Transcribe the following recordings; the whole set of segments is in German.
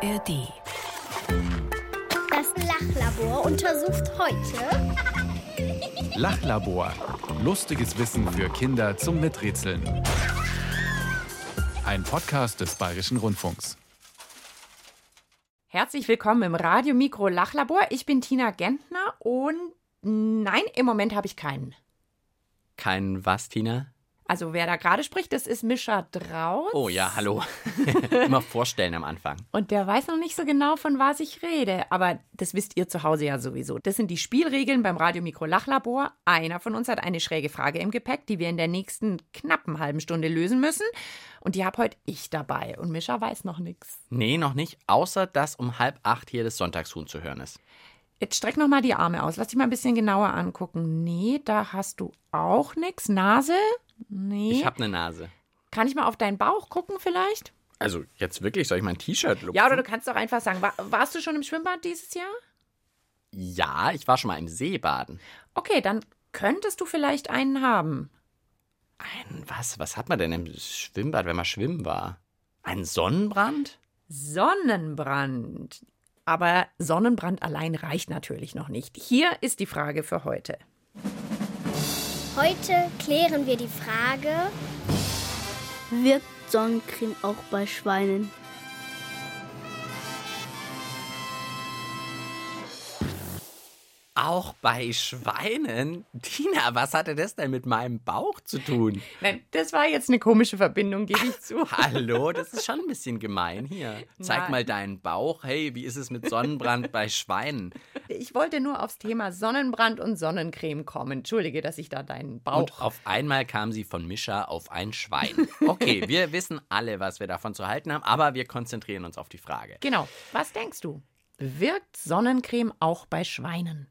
ARD. Das Lachlabor untersucht heute Lachlabor. Lustiges Wissen für Kinder zum Miträtseln. Ein Podcast des Bayerischen Rundfunks. Herzlich willkommen im Radio Mikro Lachlabor. Ich bin Tina Gentner und nein, im Moment habe ich keinen. Kein was, Tina? Also wer da gerade spricht, das ist Mischa Drauz. Oh ja, hallo. Immer vorstellen am Anfang. Und der weiß noch nicht so genau, von was ich rede. Aber das wisst ihr zu Hause ja sowieso. Das sind die Spielregeln beim Radio Mikro Lachlabor. Einer von uns hat eine schräge Frage im Gepäck, die wir in der nächsten knappen halben Stunde lösen müssen. Und die habe heute ich dabei. Und Mischa weiß noch nichts. Nee, noch nicht. Außer, dass um halb acht hier das Sonntagshuhn zu hören ist. Jetzt streck noch mal die Arme aus. Lass dich mal ein bisschen genauer angucken. Nee, da hast du auch nichts. Nase? Nee. Ich habe eine Nase. Kann ich mal auf deinen Bauch gucken vielleicht? Also jetzt wirklich, soll ich mein T-Shirt lupfen? Ja, oder du kannst doch einfach sagen, war, warst du schon im Schwimmbad dieses Jahr? Ja, ich war schon mal im Seebaden. Okay, dann könntest du vielleicht einen haben. Ein was? Was hat man denn im Schwimmbad, wenn man schwimmen war? Ein Sonnenbrand? Sonnenbrand. Aber Sonnenbrand allein reicht natürlich noch nicht. Hier ist die Frage für heute. Heute klären wir die Frage, Wirkt Sonnencreme auch bei Schweinen? Auch bei Schweinen? Tina, was hatte das denn mit meinem Bauch zu tun? Nein, das war jetzt eine komische Verbindung, gebe ich zu. Hallo, das ist schon ein bisschen gemein hier. Zeig Nein. mal deinen Bauch. Hey, wie ist es mit Sonnenbrand bei Schweinen? Ich wollte nur aufs Thema Sonnenbrand und Sonnencreme kommen. Entschuldige, dass ich da deinen Bauch. Und auf einmal kam sie von Mischa auf ein Schwein. Okay, wir wissen alle, was wir davon zu halten haben, aber wir konzentrieren uns auf die Frage. genau. Was denkst du? Wirkt Sonnencreme auch bei Schweinen?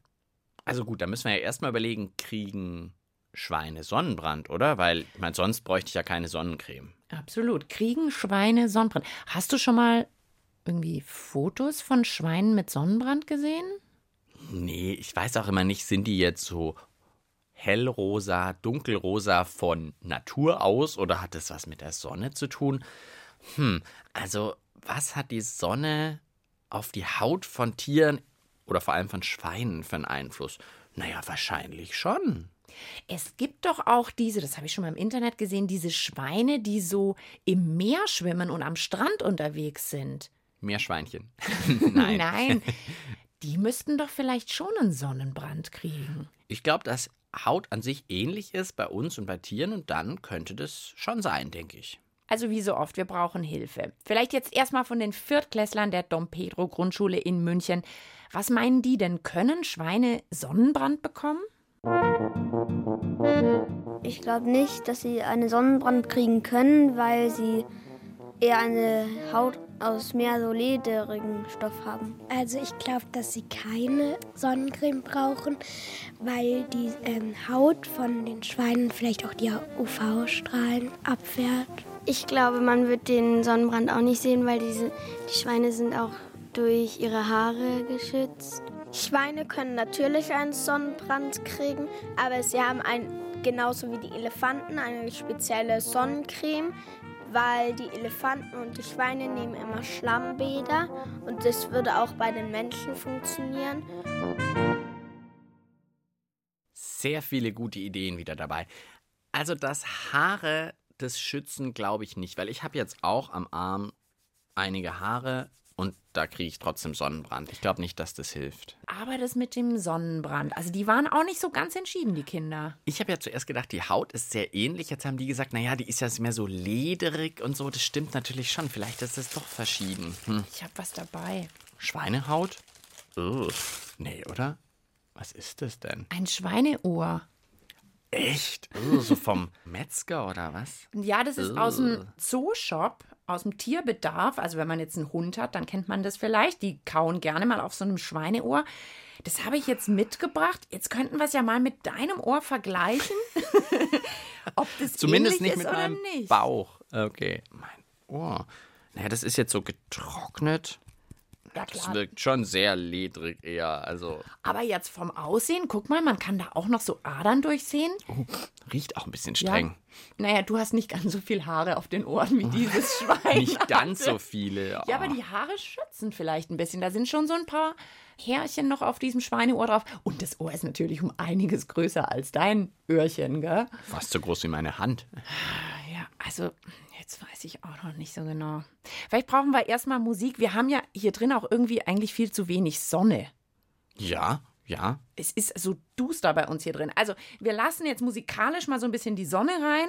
Also gut, da müssen wir ja erstmal überlegen, kriegen Schweine Sonnenbrand, oder? Weil, ich meine, sonst bräuchte ich ja keine Sonnencreme. Absolut. Kriegen Schweine Sonnenbrand? Hast du schon mal irgendwie Fotos von Schweinen mit Sonnenbrand gesehen? Nee, ich weiß auch immer nicht, sind die jetzt so hellrosa, dunkelrosa von Natur aus oder hat das was mit der Sonne zu tun? Hm, also was hat die Sonne auf die Haut von Tieren oder vor allem von Schweinen für einen Einfluss? Naja, wahrscheinlich schon. Es gibt doch auch diese, das habe ich schon mal im Internet gesehen, diese Schweine, die so im Meer schwimmen und am Strand unterwegs sind. Meerschweinchen. Nein. Nein. Die müssten doch vielleicht schon einen Sonnenbrand kriegen. Ich glaube, dass Haut an sich ähnlich ist bei uns und bei Tieren und dann könnte das schon sein, denke ich. Also wie so oft, wir brauchen Hilfe. Vielleicht jetzt erstmal von den Viertklässlern der Dom Pedro Grundschule in München. Was meinen die denn? Können Schweine Sonnenbrand bekommen? Ich glaube nicht, dass sie einen Sonnenbrand kriegen können, weil sie eher eine Haut aus mehr so lederigen Stoff haben. Also ich glaube, dass sie keine Sonnencreme brauchen, weil die ähm, Haut von den Schweinen vielleicht auch die UV-Strahlen abwehrt. Ich glaube, man wird den Sonnenbrand auch nicht sehen, weil diese, die Schweine sind auch durch ihre Haare geschützt. Schweine können natürlich einen Sonnenbrand kriegen, aber sie haben ein, genauso wie die Elefanten eine spezielle Sonnencreme, weil die Elefanten und die Schweine nehmen immer Schlammbäder und das würde auch bei den Menschen funktionieren. Sehr viele gute Ideen wieder dabei. Also das Haare das schützen glaube ich nicht, weil ich habe jetzt auch am Arm einige Haare und da kriege ich trotzdem Sonnenbrand. Ich glaube nicht, dass das hilft. Aber das mit dem Sonnenbrand, also die waren auch nicht so ganz entschieden, die Kinder. Ich habe ja zuerst gedacht, die Haut ist sehr ähnlich. Jetzt haben die gesagt, naja, die ist ja mehr so lederig und so. Das stimmt natürlich schon. Vielleicht ist es doch verschieden. Hm. Ich habe was dabei. Schweinehaut? Ugh. Nee, oder? Was ist das denn? Ein Schweineohr. Echt? So vom Metzger oder was? Ja, das ist aus dem Zooshop, aus dem Tierbedarf. Also wenn man jetzt einen Hund hat, dann kennt man das vielleicht. Die kauen gerne mal auf so einem Schweineohr. Das habe ich jetzt mitgebracht. Jetzt könnten wir es ja mal mit deinem Ohr vergleichen. Ob das Zumindest ähnlich nicht ist mit meinem nicht. Bauch. Okay. Mein Ohr. Naja, das ist jetzt so getrocknet. Ja, Das klar. wirkt schon sehr ledrig eher. Also Aber jetzt vom Aussehen, guck mal, man kann da auch noch so Adern durchsehen. riecht auch ein bisschen streng. Naja, du hast nicht ganz so viel Haare auf den Ohren wie dieses Schwein. Nicht ganz so viele. Ja, aber die Haare schützen vielleicht ein bisschen. Da sind schon so ein paar Härchen noch auf diesem Schweineohr drauf. Und das Ohr ist natürlich um einiges größer als dein Öhrchen, gell? Fast so groß wie meine Hand. Ja, also jetzt weiß ich auch noch nicht so genau. Vielleicht brauchen wir erstmal Musik. Wir haben ja hier drin auch irgendwie eigentlich viel zu wenig Sonne. Ja, ja. Es ist so duster bei uns hier drin. Also wir lassen jetzt musikalisch mal so ein bisschen die Sonne rein.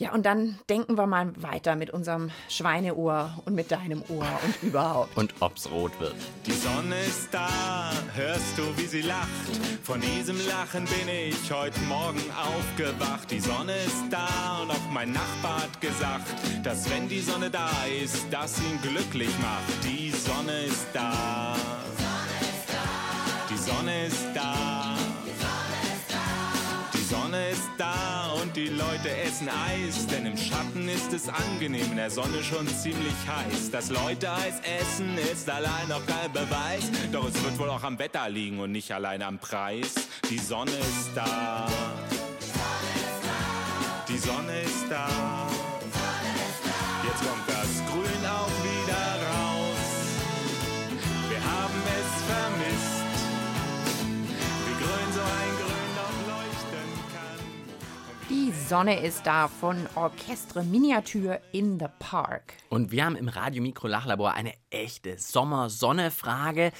Ja, und dann denken wir mal weiter mit unserem Schweineohr und mit deinem Ohr und überhaupt. Und ob's rot wird. Die Sonne ist da, hörst du, wie sie lacht? Von diesem Lachen bin ich heute Morgen aufgewacht. Die Sonne ist da und auch mein Nachbar hat gesagt, dass wenn die Sonne da ist, das ihn glücklich macht. Die Sonne ist da. Die Sonne ist da. Die die Leute essen Eis, denn im Schatten ist es angenehm, in der Sonne schon ziemlich heiß. Dass Leute Eis essen, ist allein noch kein Beweis, doch es wird wohl auch am Wetter liegen und nicht allein am Preis. Die Sonne ist da. Die Sonne ist da. Jetzt Sonne ist da von Orchestre Miniatur in the Park. Und wir haben im Radio Mikro Lachlabor eine echte Sommer-Sonne-Frage,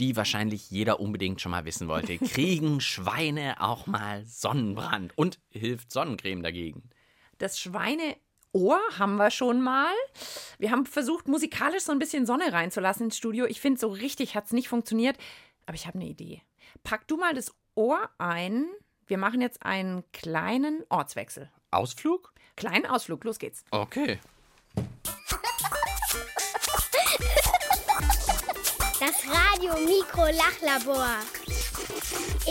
die wahrscheinlich jeder unbedingt schon mal wissen wollte. Kriegen Schweine auch mal Sonnenbrand? Und hilft Sonnencreme dagegen? Das Schweineohr haben wir schon mal. Wir haben versucht, musikalisch so ein bisschen Sonne reinzulassen ins Studio. Ich finde, so richtig hat es nicht funktioniert. Aber ich habe eine Idee. Pack du mal das Ohr ein. Wir machen jetzt einen kleinen Ortswechsel. Ausflug? Kleinen Ausflug, los geht's. Okay. Das Radio Mikro Lachlabor.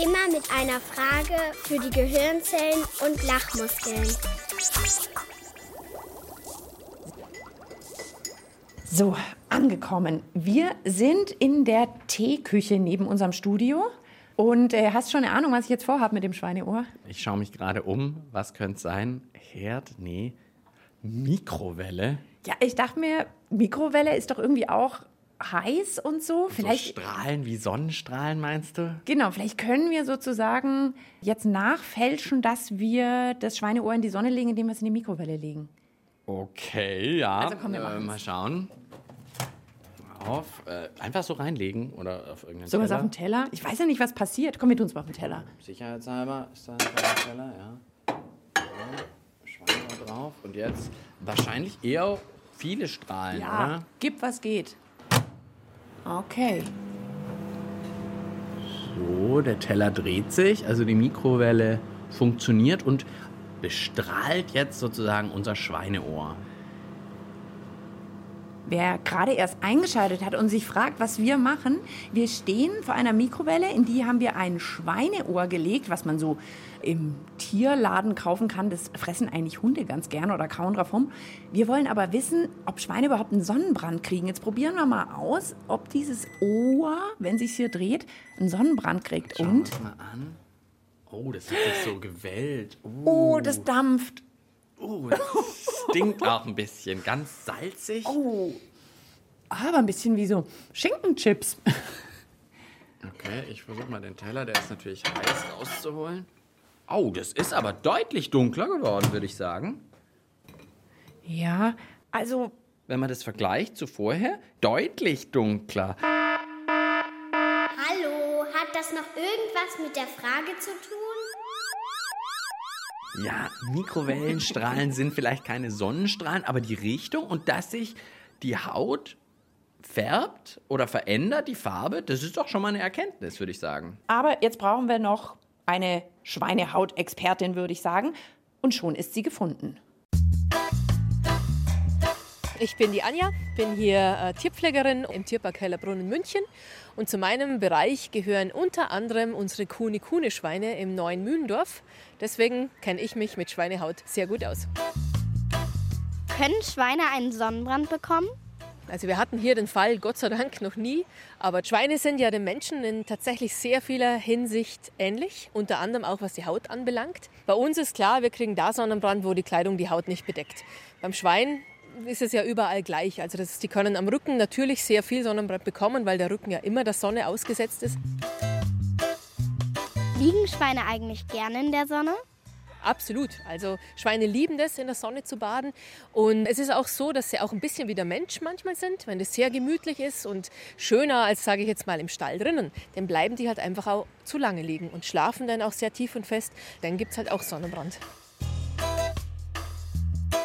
Immer mit einer Frage für die Gehirnzellen und Lachmuskeln. So, angekommen. Wir sind in der Teeküche neben unserem Studio. Und äh, hast schon eine Ahnung, was ich jetzt vorhabe mit dem Schweineohr? Ich schaue mich gerade um. Was könnte es sein? Herd? Nee. Mikrowelle? Ja, ich dachte mir, Mikrowelle ist doch irgendwie auch heiß und so. Vielleicht, So Strahlen wie Sonnenstrahlen, meinst du? genau, vielleicht können wir sozusagen jetzt nachfälschen, dass wir das Schweineohr in die Sonne legen, indem wir es in die Mikrowelle legen. Okay, ja. Also komm, wir äh, mal schauen. Auf. Äh, einfach so reinlegen oder auf irgendeinen So was Teller. auf dem Teller? Ich weiß ja nicht, was passiert. Komm, wir tun es mal auf dem Teller. Sicherheitshalber ist da ein Teller, ja. ja. Schwein da drauf. Und jetzt wahrscheinlich eher viele Strahlen, Ja, oder? gib was geht. Okay. So, der Teller dreht sich, also die Mikrowelle funktioniert und bestrahlt jetzt sozusagen unser Schweineohr. Wer gerade erst eingeschaltet hat und sich fragt, was wir machen, wir stehen vor einer Mikrowelle, in die haben wir ein Schweineohr gelegt, was man so im Tierladen kaufen kann. Das fressen eigentlich Hunde ganz gern oder kauen drauf rum. Wir wollen aber wissen, ob Schweine überhaupt einen Sonnenbrand kriegen. Jetzt probieren wir mal aus, ob dieses Ohr, wenn sich hier dreht, einen Sonnenbrand kriegt. Schauen Und? mal an. Oh, das hat sich so gewellt. Oh, das dampft. Oh, das stinkt auch ein bisschen. Ganz salzig. Oh, aber ein bisschen wie so Schinkenchips. Okay, ich versuche mal den Teller, der ist natürlich heiß, rauszuholen. Oh, das ist aber deutlich dunkler geworden, würde ich sagen. Ja, also Wenn man das vergleicht zu vorher, deutlich dunkler. Hallo, hat das noch irgendwas mit der Frage zu tun? Ja, Mikrowellenstrahlen sind vielleicht keine Sonnenstrahlen, aber die Richtung und dass sich die Haut färbt oder verändert, die Farbe, das ist doch schon mal eine Erkenntnis, würde ich sagen. Aber jetzt brauchen wir noch eine Schweinehautexpertin, würde ich sagen. Und schon ist sie gefunden. Ich bin die Anja, bin hier äh, Tierpflegerin im Tierpark Hellerbrunn in München. Und zu meinem Bereich gehören unter anderem unsere Kuhne-Kuhne-Schweine im neuen Mühlendorf. Deswegen kenne ich mich mit Schweinehaut sehr gut aus. Können Schweine einen Sonnenbrand bekommen? Also wir hatten hier den Fall, Gott sei Dank, noch nie. Aber Schweine sind ja den Menschen in tatsächlich sehr vieler Hinsicht ähnlich, unter anderem auch was die Haut anbelangt. Bei uns ist klar, wir kriegen da Sonnenbrand, wo die Kleidung die Haut nicht bedeckt. Beim Schwein ist es ja überall gleich. Also das, die können am Rücken natürlich sehr viel Sonnenbrand bekommen, weil der Rücken ja immer der Sonne ausgesetzt ist. Liegen Schweine eigentlich gerne in der Sonne? Absolut. Also Schweine lieben das, in der Sonne zu baden. Und es ist auch so, dass sie auch ein bisschen wie der Mensch manchmal sind. Wenn es sehr gemütlich ist und schöner als, sage ich jetzt mal, im Stall drinnen, dann bleiben die halt einfach auch zu lange liegen und schlafen dann auch sehr tief und fest. Dann gibt es halt auch Sonnenbrand.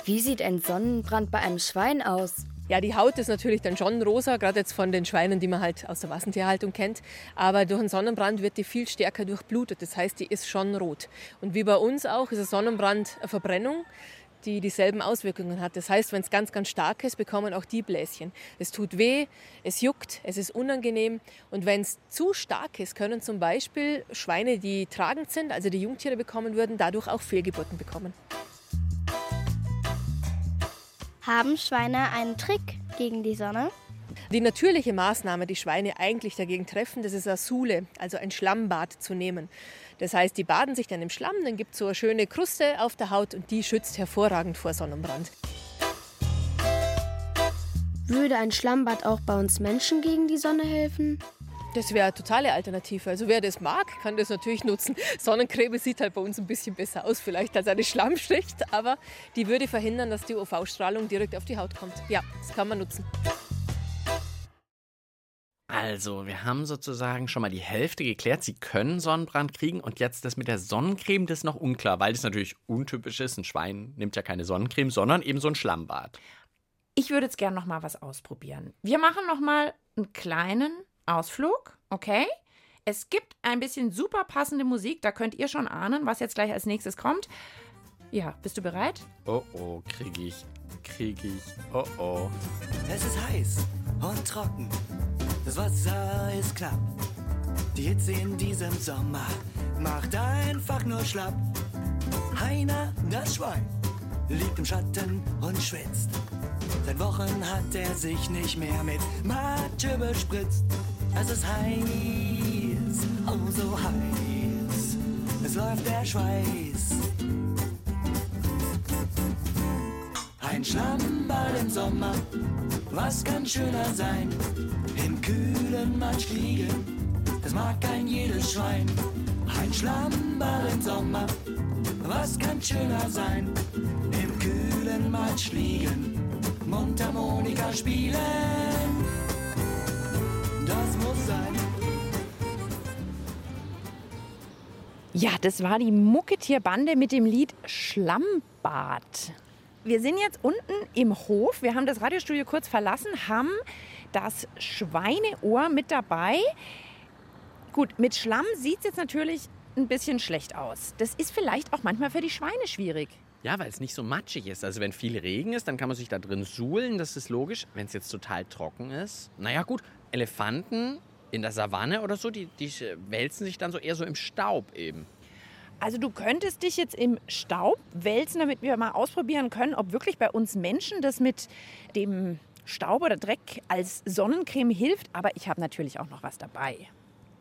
Wie sieht ein Sonnenbrand bei einem Schwein aus? Ja, die Haut ist natürlich dann schon rosa, gerade jetzt von den Schweinen, die man halt aus der Massentierhaltung kennt. Aber durch einen Sonnenbrand wird die viel stärker durchblutet. Das heißt, die ist schon rot. Und wie bei uns auch, ist ein Sonnenbrand eine Verbrennung die dieselben Auswirkungen hat. Das heißt, wenn es ganz, ganz stark ist, bekommen auch die Bläschen. Es tut weh, es juckt, es ist unangenehm. Und wenn es zu stark ist, können zum Beispiel Schweine, die tragend sind, also die Jungtiere bekommen würden, dadurch auch Fehlgeburten bekommen. Haben Schweine einen Trick gegen die Sonne? Die natürliche Maßnahme, die Schweine eigentlich dagegen treffen, das ist eine Sule, also ein Schlammbad zu nehmen. Das heißt, die baden sich dann im Schlamm, dann gibt es so eine schöne Kruste auf der Haut und die schützt hervorragend vor Sonnenbrand. Würde ein Schlammbad auch bei uns Menschen gegen die Sonne helfen? Das wäre eine totale Alternative. Also wer das mag, kann das natürlich nutzen. Sonnencreme sieht halt bei uns ein bisschen besser aus, vielleicht als eine Schlammschicht, aber die würde verhindern, dass die UV-Strahlung direkt auf die Haut kommt. Ja, das kann man nutzen. Also, wir haben sozusagen schon mal die Hälfte geklärt. Sie können Sonnenbrand kriegen und jetzt das mit der Sonnencreme, das ist noch unklar, weil das natürlich untypisch ist. Ein Schwein nimmt ja keine Sonnencreme, sondern eben so ein Schlammbad. Ich würde jetzt gerne noch mal was ausprobieren. Wir machen noch mal einen kleinen Ausflug, okay? Es gibt ein bisschen super passende Musik, da könnt ihr schon ahnen, was jetzt gleich als nächstes kommt. Ja, bist du bereit? Oh oh, krieg ich, krieg ich, oh oh. Es ist heiß und trocken, das Wasser ist klapp. Die Hitze in diesem Sommer macht einfach nur schlapp. Heiner, das Schwein, liegt im Schatten und schwitzt. Seit Wochen hat er sich nicht mehr mit Matsche bespritzt. Es ist heiß, oh so heiß. Es läuft der Schweiß. Ein Schlammball im Sommer, was kann schöner sein? Im kühlen Matsch liegen, das mag kein jedes Schwein. Ein Schlammball im Sommer, was kann schöner sein? Im kühlen Matsch liegen, Mundharmonika spielen. Das muss sein. Ja, das war die Mucketierbande mit dem Lied Schlammbad. Wir sind jetzt unten im Hof. Wir haben das Radiostudio kurz verlassen, haben das Schweineohr mit dabei. Gut, mit Schlamm sieht es jetzt natürlich ein bisschen schlecht aus. Das ist vielleicht auch manchmal für die Schweine schwierig. Ja, weil es nicht so matschig ist. Also wenn viel Regen ist, dann kann man sich da drin suhlen, das ist logisch. Wenn es jetzt total trocken ist, naja gut, Elefanten in der Savanne oder so, die, die wälzen sich dann so eher so im Staub eben. Also du könntest dich jetzt im Staub wälzen, damit wir mal ausprobieren können, ob wirklich bei uns Menschen das mit dem Staub oder Dreck als Sonnencreme hilft. Aber ich habe natürlich auch noch was dabei.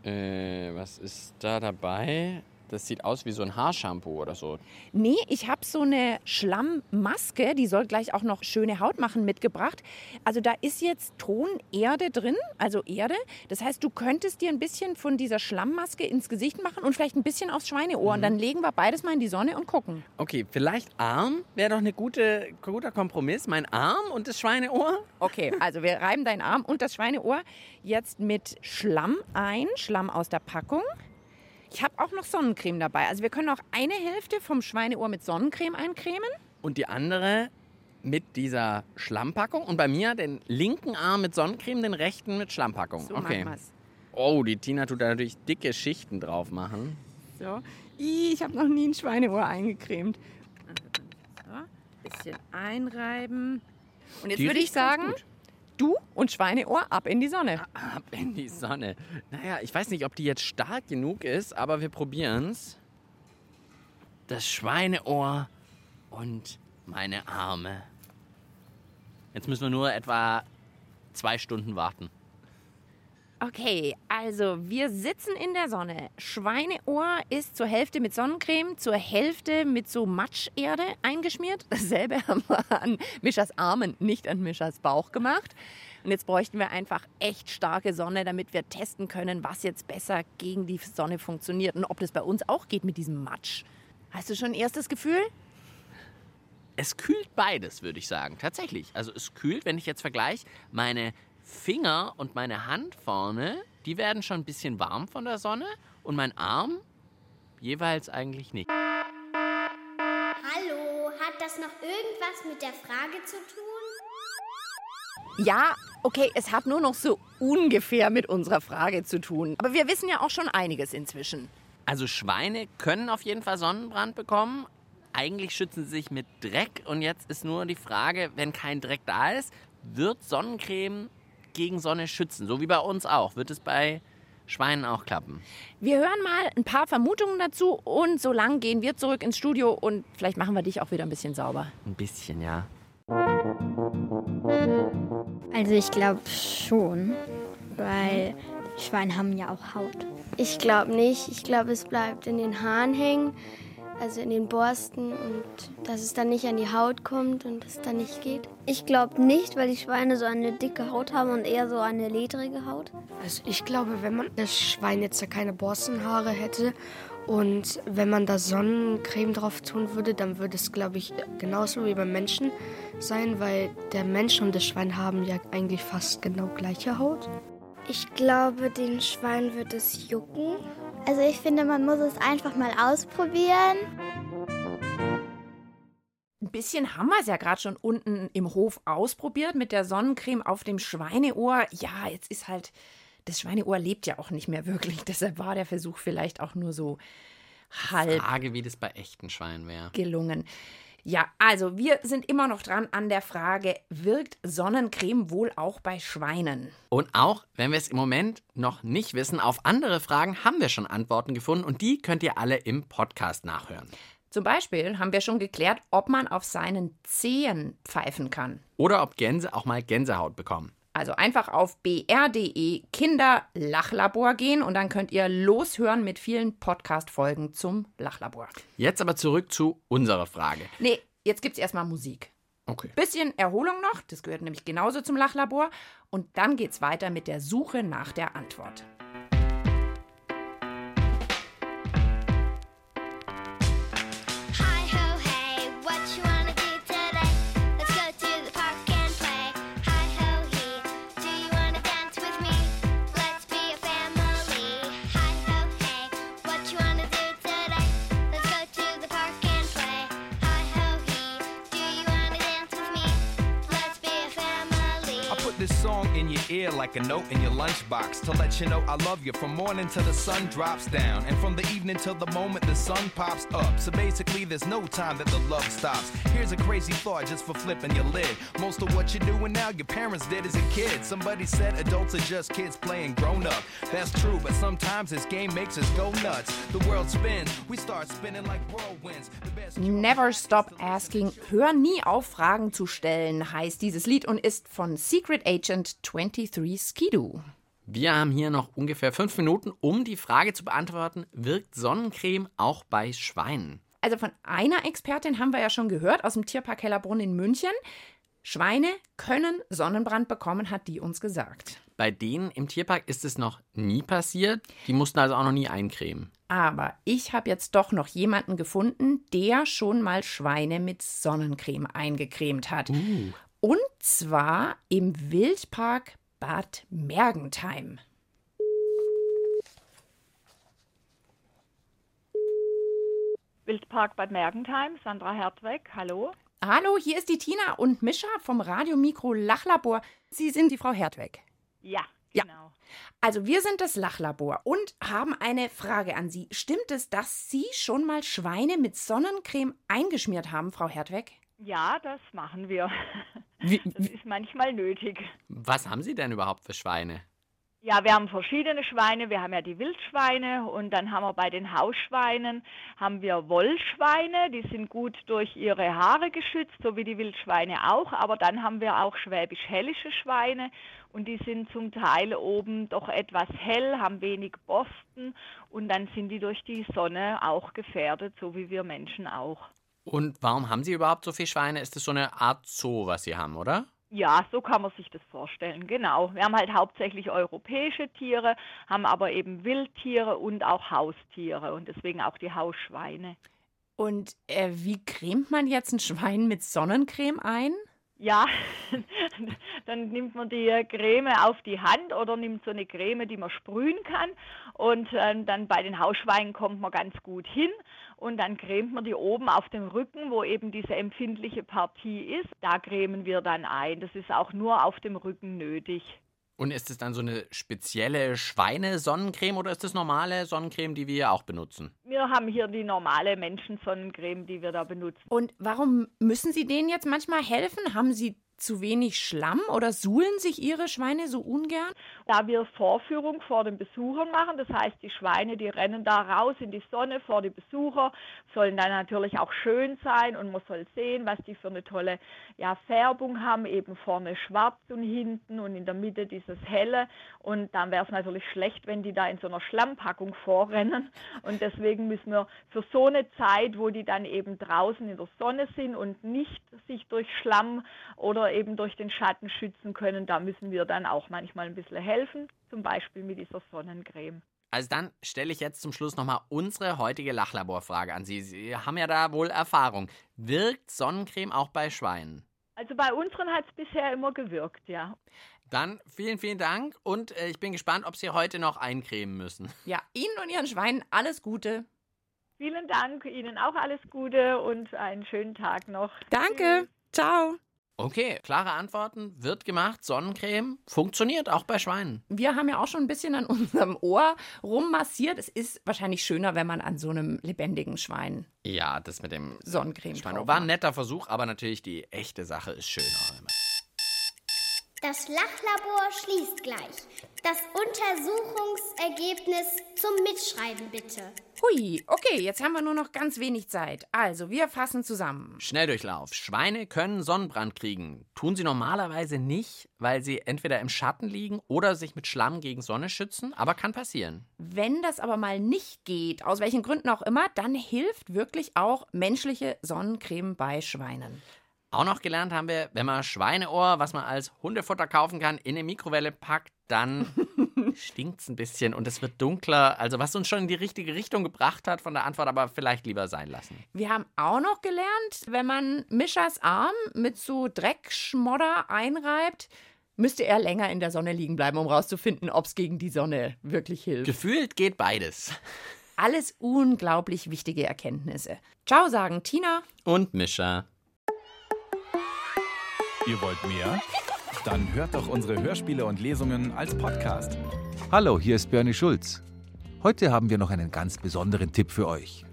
Äh, was ist da dabei? Das sieht aus wie so ein Haarshampoo oder so. Nee, ich habe so eine Schlammmaske, die soll gleich auch noch schöne Haut machen, mitgebracht. Also da ist jetzt Tonerde drin, also Erde. Das heißt, du könntest dir ein bisschen von dieser Schlammmaske ins Gesicht machen und vielleicht ein bisschen aufs Schweineohr. Mhm. Und dann legen wir beides mal in die Sonne und gucken. Okay, vielleicht Arm wäre doch ein gute, guter Kompromiss. Mein Arm und das Schweineohr. Okay, also wir reiben deinen Arm und das Schweineohr jetzt mit Schlamm ein, Schlamm aus der Packung. Ich habe auch noch Sonnencreme dabei. Also wir können auch eine Hälfte vom Schweineohr mit Sonnencreme eincremen. Und die andere mit dieser Schlammpackung. Und bei mir den linken Arm mit Sonnencreme, den rechten mit Schlammpackung. So okay. Oh, die Tina tut da natürlich dicke Schichten drauf machen. So. Ih, Ich habe noch nie ein Schweineohr eingecremt. So, bisschen einreiben. Und jetzt würde ich sagen, gut. Du und Schweineohr ab in die Sonne. Ab in die Sonne. Naja, ich weiß nicht, ob die jetzt stark genug ist, aber wir probieren's. Das Schweineohr und meine Arme. Jetzt müssen wir nur etwa zwei Stunden warten. Okay, also wir sitzen in der Sonne. Schweineohr ist zur Hälfte mit Sonnencreme, zur Hälfte mit so Matscherde eingeschmiert. Dasselbe haben wir an Mischas Armen, nicht an Mischas Bauch gemacht. Und jetzt bräuchten wir einfach echt starke Sonne, damit wir testen können, was jetzt besser gegen die Sonne funktioniert und ob das bei uns auch geht mit diesem Matsch. Hast du schon ein erstes Gefühl? Es kühlt beides, würde ich sagen. Tatsächlich. Also es kühlt, wenn ich jetzt vergleiche, meine Finger und meine Hand vorne, die werden schon ein bisschen warm von der Sonne und mein Arm jeweils eigentlich nicht. Hallo, hat das noch irgendwas mit der Frage zu tun? Ja, okay, es hat nur noch so ungefähr mit unserer Frage zu tun. Aber wir wissen ja auch schon einiges inzwischen. Also Schweine können auf jeden Fall Sonnenbrand bekommen. Eigentlich schützen sie sich mit Dreck und jetzt ist nur die Frage, wenn kein Dreck da ist, wird Sonnencreme gegen Sonne schützen? So wie bei uns auch. Wird es bei Schweinen auch klappen? Wir hören mal ein paar Vermutungen dazu und so lang gehen wir zurück ins Studio und vielleicht machen wir dich auch wieder ein bisschen sauber. Ein bisschen, ja. Also ich glaube schon, weil Schweine haben ja auch Haut. Ich glaube nicht. Ich glaube, es bleibt in den Haaren hängen, also in den Borsten und dass es dann nicht an die Haut kommt und es dann nicht geht. Ich glaube nicht, weil die Schweine so eine dicke Haut haben und eher so eine ledrige Haut. Also ich glaube, wenn man das Schwein jetzt ja keine Borstenhaare hätte und wenn man da Sonnencreme drauf tun würde, dann würde es, glaube ich, genauso wie beim Menschen sein, weil der Mensch und das Schwein haben ja eigentlich fast genau gleiche Haut. Ich glaube, den Schwein wird es jucken. Also ich finde, man muss es einfach mal ausprobieren. Ein bisschen haben wir es ja gerade schon unten im Hof ausprobiert mit der Sonnencreme auf dem Schweineohr. Ja, jetzt ist halt, das Schweineohr lebt ja auch nicht mehr wirklich. Deshalb war der Versuch vielleicht auch nur so halb. Frage, wie das bei echten Schweinen wäre. Gelungen. Ja, also wir sind immer noch dran an der Frage, wirkt Sonnencreme wohl auch bei Schweinen? Und auch, wenn wir es im Moment noch nicht wissen, auf andere Fragen haben wir schon Antworten gefunden und die könnt ihr alle im Podcast nachhören. Zum Beispiel haben wir schon geklärt, ob man auf seinen Zehen pfeifen kann. Oder ob Gänse auch mal Gänsehaut bekommen. Also einfach auf br.de Kinderlachlabor gehen und dann könnt ihr loshören mit vielen Podcast-Folgen zum Lachlabor. Jetzt aber zurück zu unserer Frage. Nee, jetzt gibt's erstmal Musik. Okay. Bisschen Erholung noch, das gehört nämlich genauso zum Lachlabor. Und dann geht's weiter mit der Suche nach der Antwort. Put this song in your ear like a note in your lunchbox to let you know I love you from morning till the sun drops down and from the evening till the moment the sun pops up. So basically, there's no time that the love stops. Here's a crazy thought just for flipping your lid. Most of what you're doing now, your parents did as a kid. Somebody said adults are just kids playing grown up. That's true, but sometimes this game makes us go nuts. The world spins, we start spinning like whirlwinds. The best Never Stop Asking, hör nie auf, Fragen zu stellen, heißt dieses Lied und ist von Secret Agent 23 Skidoo. Wir haben hier noch ungefähr fünf Minuten, um die Frage zu beantworten, wirkt Sonnencreme auch bei Schweinen? Also von einer Expertin haben wir ja schon gehört aus dem Tierpark Hellerbrunn in München. Schweine können Sonnenbrand bekommen, hat die uns gesagt. Bei denen im Tierpark ist es noch nie passiert. Die mussten also auch noch nie eincremen. Aber ich habe jetzt doch noch jemanden gefunden, der schon mal Schweine mit Sonnencreme eingecremt hat. Und zwar im Wildpark Bad Mergentheim. Wildpark Bad Mergentheim, Sandra Hertweg, hallo. Hallo, hier ist die Tina und Mischa vom Radiomikro Lachlabor. Sie sind die Frau Hertweg. Ja, Ja. genau. Also wir sind das Lachlabor und haben eine Frage an Sie. Stimmt es, dass Sie schon mal Schweine mit Sonnencreme eingeschmiert haben, Frau Hertweg? Ja, das machen wir. Wie, Das ist manchmal nötig. was haben Sie denn überhaupt für Schweine? Ja, wir haben verschiedene Schweine. Wir haben ja die Wildschweine und dann haben wir bei den Hausschweinen haben wir Wollschweine. Die sind gut durch ihre Haare geschützt, so wie die Wildschweine auch. Aber dann haben wir auch schwäbisch-hellische Schweine und die sind zum Teil oben doch etwas hell, haben wenig Borsten und dann sind die durch die Sonne auch gefährdet, so wie wir Menschen auch. Und warum haben Sie überhaupt so viele Schweine? Ist das so eine Art Zoo, was Sie haben, oder? Ja, so kann man sich das vorstellen, genau. Wir haben halt hauptsächlich europäische Tiere, haben aber eben Wildtiere und auch Haustiere und deswegen auch die Hausschweine. Und äh, wie cremt man jetzt ein Schwein mit Sonnencreme ein? Ja, dann nimmt man die Creme auf die Hand oder nimmt so eine Creme, die man sprühen kann. Und ähm, dann bei den Hausschweinen kommt man ganz gut hin. Und dann cremt man die oben auf dem Rücken, wo eben diese empfindliche Partie ist. Da cremen wir dann ein. Das ist auch nur auf dem Rücken nötig. Und ist es dann so eine spezielle Schweinesonnencreme oder ist das normale Sonnencreme, die wir auch benutzen? Wir haben hier die normale Menschensonnencreme, die wir da benutzen. Und warum müssen Sie denen jetzt manchmal helfen? Haben Sie zu wenig Schlamm oder suhlen sich Ihre Schweine so ungern? Da wir Vorführung vor den Besuchern machen, das heißt, die Schweine, die rennen da raus in die Sonne vor die Besucher, sollen dann natürlich auch schön sein und man soll sehen, was die für eine tolle ja, Färbung haben, eben vorne schwarz und hinten und in der Mitte dieses helle und dann wäre es natürlich schlecht, wenn die da in so einer Schlammpackung vorrennen und deswegen müssen wir für so eine Zeit, wo die dann eben draußen in der Sonne sind und nicht sich durch Schlamm oder eben durch den Schatten schützen können, da müssen wir dann auch manchmal ein bisschen helfen, zum Beispiel mit dieser Sonnencreme. Also dann stelle ich jetzt zum Schluss nochmal unsere heutige Lachlaborfrage an Sie. Sie haben ja da wohl Erfahrung. Wirkt Sonnencreme auch bei Schweinen? Also bei unseren hat es bisher immer gewirkt, ja. Dann vielen, vielen Dank und äh, ich bin gespannt, ob Sie heute noch eincremen müssen. Ja, Ihnen und Ihren Schweinen alles Gute. Vielen Dank, Ihnen auch alles Gute und einen schönen Tag noch. Danke. Ciao. Okay, klare Antworten, wird gemacht, Sonnencreme, funktioniert auch bei Schweinen. Wir haben ja auch schon ein bisschen an unserem Ohr rummassiert. Es ist wahrscheinlich schöner, wenn man an so einem lebendigen Schwein Ja, das mit dem Sonnencreme Schwein war ein netter Versuch, aber natürlich die echte Sache ist schöner. Das Lachlabor schließt gleich. Das Untersuchungsergebnis zum Mitschreiben bitte. Hui, okay, jetzt haben wir nur noch ganz wenig Zeit. Also, wir fassen zusammen. Schnelldurchlauf. Schweine können Sonnenbrand kriegen. Tun sie normalerweise nicht, weil sie entweder im Schatten liegen oder sich mit Schlamm gegen Sonne schützen, aber kann passieren. Wenn das aber mal nicht geht, aus welchen Gründen auch immer, dann hilft wirklich auch menschliche Sonnencreme bei Schweinen. Auch noch gelernt haben wir, wenn man Schweineohr, was man als Hundefutter kaufen kann, in eine Mikrowelle packt, dann stinkt es ein bisschen und es wird dunkler. Also was uns schon in die richtige Richtung gebracht hat von der Antwort, aber vielleicht lieber sein lassen. Wir haben auch noch gelernt, wenn man Mischers Arm mit so Dreckschmodder einreibt, müsste er länger in der Sonne liegen bleiben, um rauszufinden, ob es gegen die Sonne wirklich hilft. Gefühlt geht beides. Alles unglaublich wichtige Erkenntnisse. Ciao sagen Tina. Und Mischa. Ihr wollt mehr? Dann hört doch unsere Hörspiele und Lesungen als Podcast. Hallo, hier ist Bernie Schulz. Heute haben wir noch einen ganz besonderen Tipp für euch.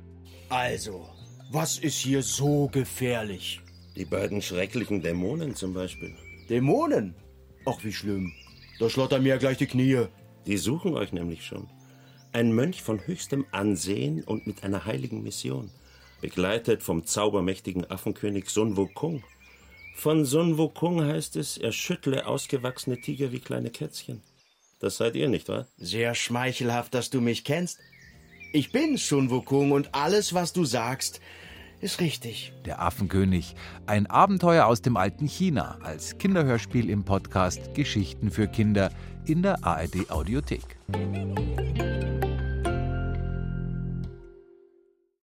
Also, was ist hier so gefährlich? Die beiden schrecklichen Dämonen zum Beispiel. Dämonen? Ach, wie schlimm. Da schlottern mir ja gleich die Knie. Die suchen euch nämlich schon. Ein Mönch von höchstem Ansehen und mit einer heiligen Mission. Begleitet vom zaubermächtigen Affenkönig Sun Wukong. Von Sun Wukong heißt es, er schüttle ausgewachsene Tiger wie kleine Kätzchen. Das seid ihr, nicht wahr? Sehr schmeichelhaft, dass du mich kennst. Ich bin Sun Wukong und alles, was du sagst, ist richtig. Der Affenkönig, ein Abenteuer aus dem alten China als Kinderhörspiel im Podcast Geschichten für Kinder in der ARD Audiothek.